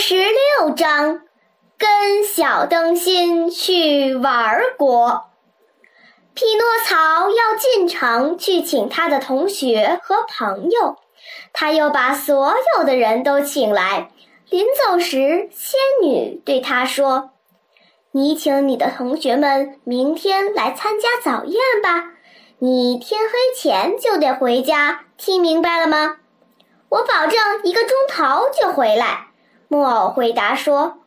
十六章，跟小灯芯去玩国。匹诺曹要进城去请他的同学和朋友，他又把所有的人都请来。临走时，仙女对他说：“你请你的同学们明天来参加早宴吧。你天黑前就得回家，听明白了吗？”我保证一个钟头就回来。木偶回答说：“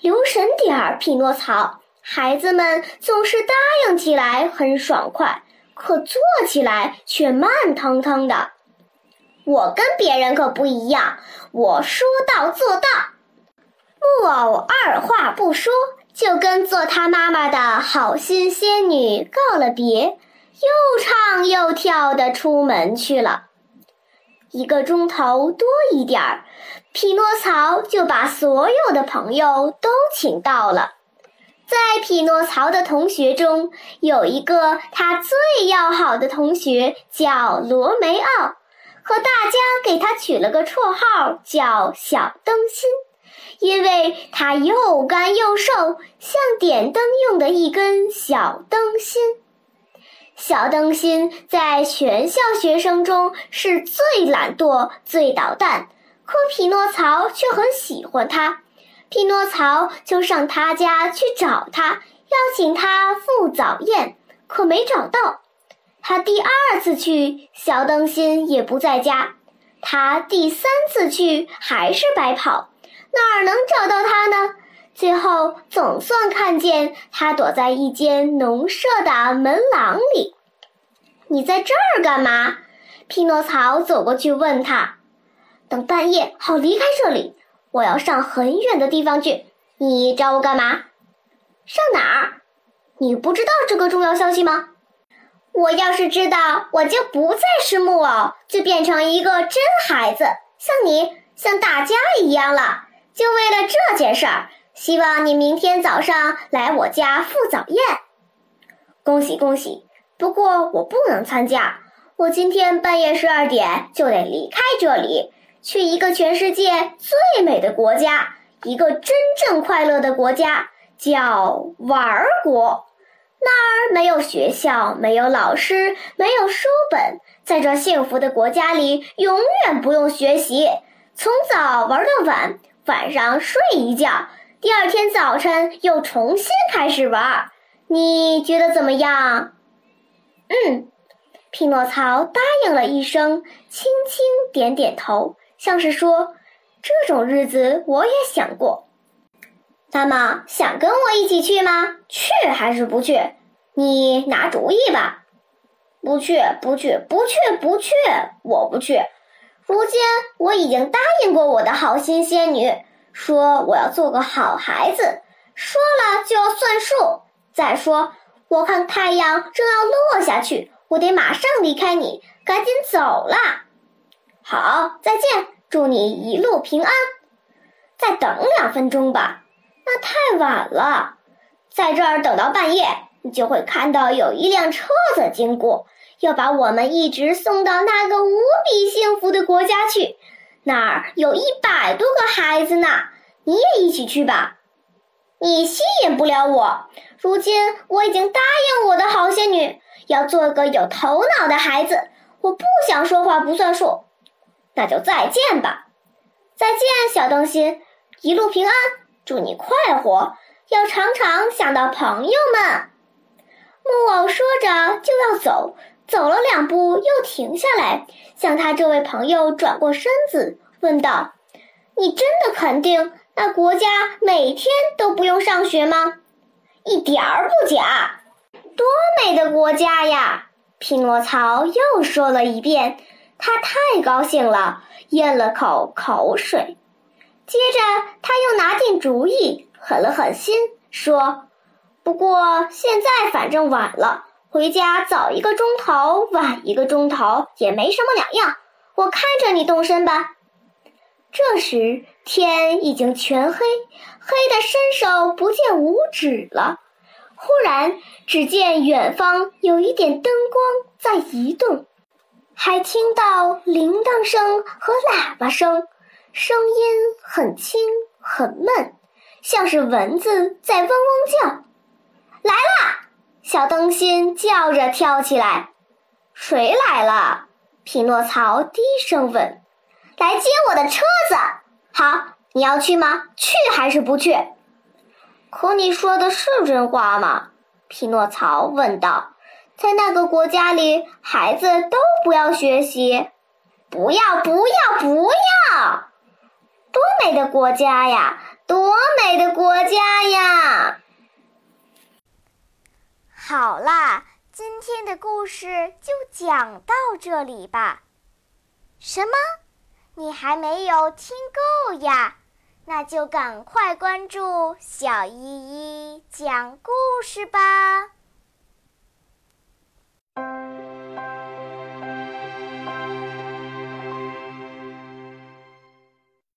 留神点儿，匹诺曹。孩子们总是答应起来很爽快，可做起来却慢腾腾的。我跟别人可不一样，我说到做到。”木偶二话不说，就跟做他妈妈的好心仙女告了别，又唱又跳的出门去了。一个钟头多一点儿，匹诺曹就把所有的朋友都请到了。在匹诺曹的同学中，有一个他最要好的同学叫罗梅奥，和大家给他取了个绰号叫小灯芯，因为他又干又瘦，像点灯用的一根小灯芯。小灯芯在全校学生中是最懒惰、最捣蛋，可匹诺曹却很喜欢他。匹诺曹就上他家去找他，邀请他赴早宴，可没找到。他第二次去，小灯芯也不在家。他第三次去，还是白跑，哪儿能找到他呢？最后总算看见他躲在一间农舍的门廊里。你在这儿干嘛？匹诺曹走过去问他。等半夜好离开这里，我要上很远的地方去。你找我干嘛？上哪儿？你不知道这个重要消息吗？我要是知道，我就不再是木偶，就变成一个真孩子，像你，像大家一样了。就为了这件事儿。希望你明天早上来我家赴早宴。恭喜恭喜！不过我不能参加，我今天半夜十二点就得离开这里，去一个全世界最美的国家，一个真正快乐的国家，叫玩儿国。那儿没有学校，没有老师，没有书本，在这幸福的国家里，永远不用学习，从早玩到晚，晚上睡一觉。第二天早晨又重新开始玩，你觉得怎么样？嗯，匹诺曹答应了一声，轻轻点点头，像是说：“这种日子我也想过。”那么，想跟我一起去吗？去还是不去？你拿主意吧。不去，不去，不去，不去，我不去。如今我已经答应过我的好心仙女。说我要做个好孩子，说了就要算数。再说，我看太阳正要落下去，我得马上离开你，赶紧走啦。好，再见，祝你一路平安。再等两分钟吧，那太晚了。在这儿等到半夜，你就会看到有一辆车子经过，要把我们一直送到那个无比幸福的国家去。那儿有一百多个孩子呢，你也一起去吧。你吸引不了我，如今我已经答应我的好仙女，要做个有头脑的孩子。我不想说话不算数，那就再见吧。再见，小灯芯，一路平安，祝你快活，要常常想到朋友们。木偶说着就要走。走了两步，又停下来，向他这位朋友转过身子，问道：“你真的肯定那国家每天都不用上学吗？”“一点儿不假。”“多美的国家呀！”匹诺曹又说了一遍。他太高兴了，咽了口口水。接着，他又拿定主意，狠了狠心，说：“不过现在反正晚了，回家早一个钟头，晚一个钟头也没什么两样。我看着你动身吧。”这时天已经全黑，黑得伸手不见五指了。忽然，只见远方有一点灯光在移动，还听到铃铛声和喇叭声，声音很轻很闷，像是蚊子在嗡嗡叫。来啦！小灯芯叫着跳起来。谁来了？匹诺曹低声问。来接我的车子。好，你要去吗？去还是不去？可你说的是真话吗？匹诺曹问道。在那个国家里，孩子都不要学习。不要，不要，不要！多美的国家呀！多美的国家呀！好啦，今天的故事就讲到这里吧。什么？你还没有听够呀？那就赶快关注小依依讲故事吧。you